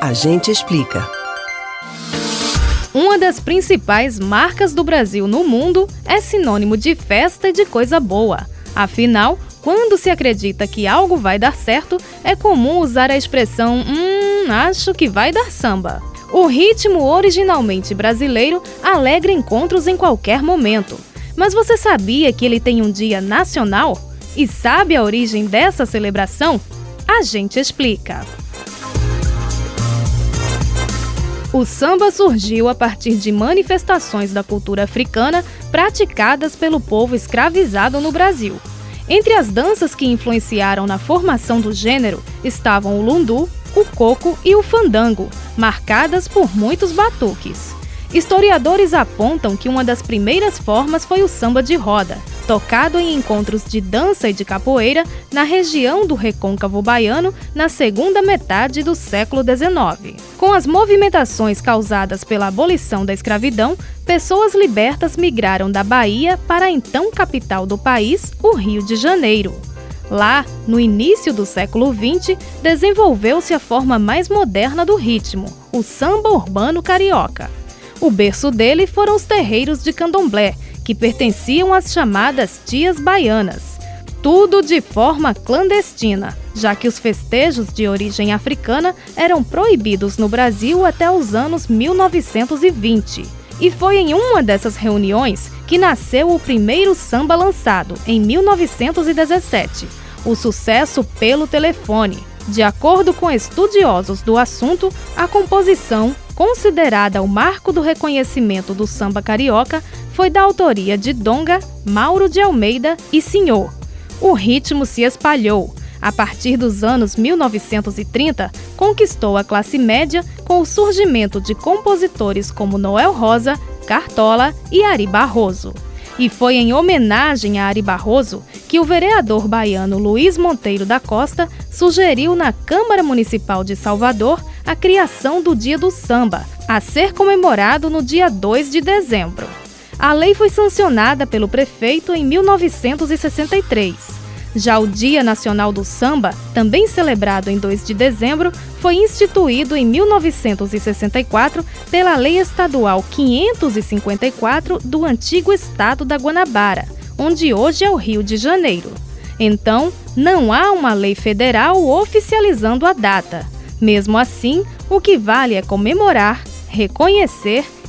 A gente explica. Uma das principais marcas do Brasil no mundo é sinônimo de festa e de coisa boa. Afinal, quando se acredita que algo vai dar certo, é comum usar a expressão hum, acho que vai dar samba. O ritmo originalmente brasileiro alegra encontros em qualquer momento. Mas você sabia que ele tem um dia nacional? E sabe a origem dessa celebração? A gente explica. O samba surgiu a partir de manifestações da cultura africana praticadas pelo povo escravizado no Brasil. Entre as danças que influenciaram na formação do gênero estavam o lundu, o coco e o fandango, marcadas por muitos batuques. Historiadores apontam que uma das primeiras formas foi o samba de roda, tocado em encontros de dança e de capoeira na região do recôncavo baiano na segunda metade do século XIX. Com as movimentações causadas pela abolição da escravidão, pessoas libertas migraram da Bahia para a então capital do país, o Rio de Janeiro. Lá, no início do século XX, desenvolveu-se a forma mais moderna do ritmo, o samba urbano carioca. O berço dele foram os terreiros de candomblé, que pertenciam às chamadas tias baianas. Tudo de forma clandestina, já que os festejos de origem africana eram proibidos no Brasil até os anos 1920. E foi em uma dessas reuniões que nasceu o primeiro samba lançado, em 1917, o sucesso pelo telefone. De acordo com estudiosos do assunto, a composição, considerada o marco do reconhecimento do samba carioca, foi da autoria de Donga, Mauro de Almeida e Senhor. O ritmo se espalhou. A partir dos anos 1930, conquistou a classe média com o surgimento de compositores como Noel Rosa, Cartola e Ari Barroso. E foi em homenagem a Ari Barroso que o vereador baiano Luiz Monteiro da Costa sugeriu na Câmara Municipal de Salvador a criação do Dia do Samba, a ser comemorado no dia 2 de dezembro. A lei foi sancionada pelo prefeito em 1963. Já o Dia Nacional do Samba, também celebrado em 2 de dezembro, foi instituído em 1964 pela Lei Estadual 554 do antigo estado da Guanabara, onde hoje é o Rio de Janeiro. Então, não há uma lei federal oficializando a data. Mesmo assim, o que vale é comemorar, reconhecer